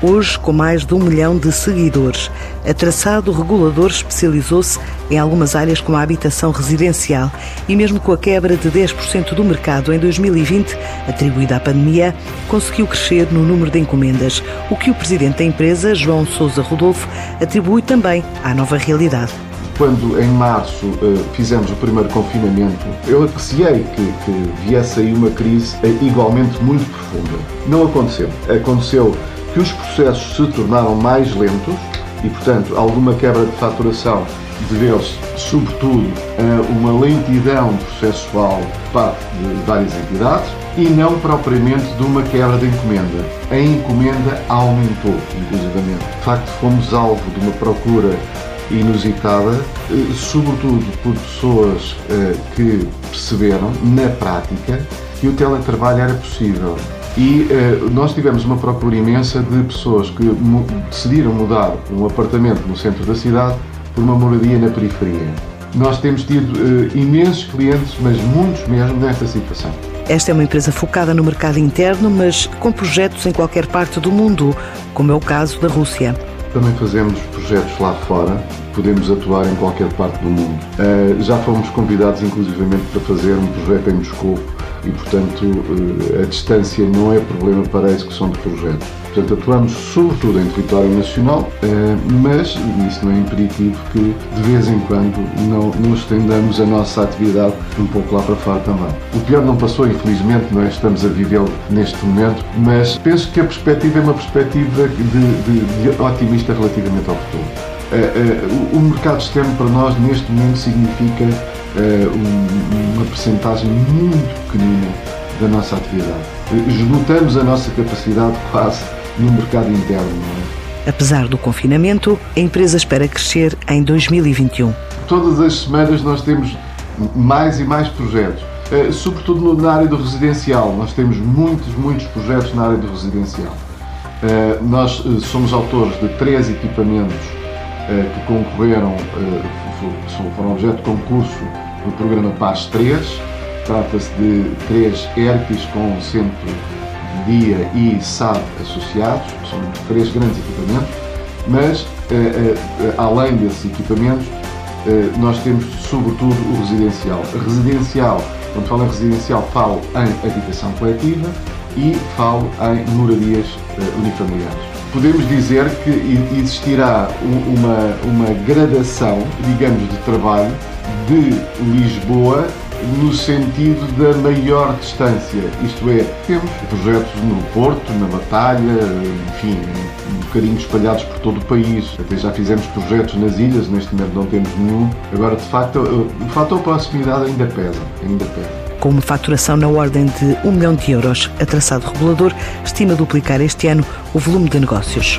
Hoje, com mais de um milhão de seguidores, a Traçado Regulador especializou-se em algumas áreas como a habitação residencial e, mesmo com a quebra de 10% do mercado em 2020, atribuída à pandemia, conseguiu crescer no número de encomendas, o que o presidente da empresa, João Sousa Rodolfo, atribui também à nova realidade. Quando em março uh, fizemos o primeiro confinamento, eu apreciei que, que viesse aí uma crise uh, igualmente muito profunda. Não aconteceu. Aconteceu que os processos se tornaram mais lentos e, portanto, alguma quebra de faturação deveu-se, sobretudo, a uma lentidão processual por parte de várias entidades e não propriamente de uma quebra de encomenda. A encomenda aumentou, inclusivamente. De facto, fomos alvo de uma procura inusitada, eh, sobretudo por pessoas eh, que perceberam, na prática, que o teletrabalho era possível e uh, nós tivemos uma procura imensa de pessoas que mu decidiram mudar um apartamento no centro da cidade por uma moradia na periferia. Nós temos tido uh, imensos clientes, mas muitos mesmo, nesta situação. Esta é uma empresa focada no mercado interno, mas com projetos em qualquer parte do mundo, como é o caso da Rússia. Também fazemos projetos lá fora, podemos atuar em qualquer parte do mundo. Uh, já fomos convidados, inclusivamente, para fazer um projeto em Moscou e, portanto, uh, a distância não é problema para a execução de projetos. Portanto, atuamos sobretudo em território nacional, uh, mas isso não é imperativo que, de vez em quando, não, não estendamos a nossa atividade um pouco lá para fora também. O pior não passou, infelizmente, não é? estamos a vivê-lo neste momento, mas penso que a perspectiva é uma perspectiva de, de, de otimista relativamente ao futuro. Uh, o mercado externo para nós neste momento significa uh, uma percentagem muito pequenina da nossa atividade. Esgotamos a nossa capacidade quase no mercado interno. É? Apesar do confinamento, a empresa espera crescer em 2021. Todas as semanas nós temos mais e mais projetos, sobretudo na área do residencial. Nós temos muitos, muitos projetos na área do residencial. Nós somos autores de três equipamentos eh, que concorreram, eh, foram objeto de concurso do programa Paz 3. Trata-se de três ERPs com centro de dia e SAD associados, são três grandes equipamentos, mas eh, além desses equipamentos, nós temos sobretudo o residencial. residencial, quando falo em residencial, falo em habitação coletiva e falo em moradias unifamiliares podemos dizer que existirá uma, uma gradação, digamos, de trabalho de Lisboa no sentido da maior distância. Isto é, temos projetos no Porto, na Batalha, enfim, um bocadinho espalhados por todo o país. Até já fizemos projetos nas ilhas, neste momento não temos nenhum. Agora, de facto, o fator proximidade ainda pesa, ainda pesa. Com uma faturação na ordem de 1 milhão de euros, a Traçado Regulador estima duplicar este ano o volume de negócios.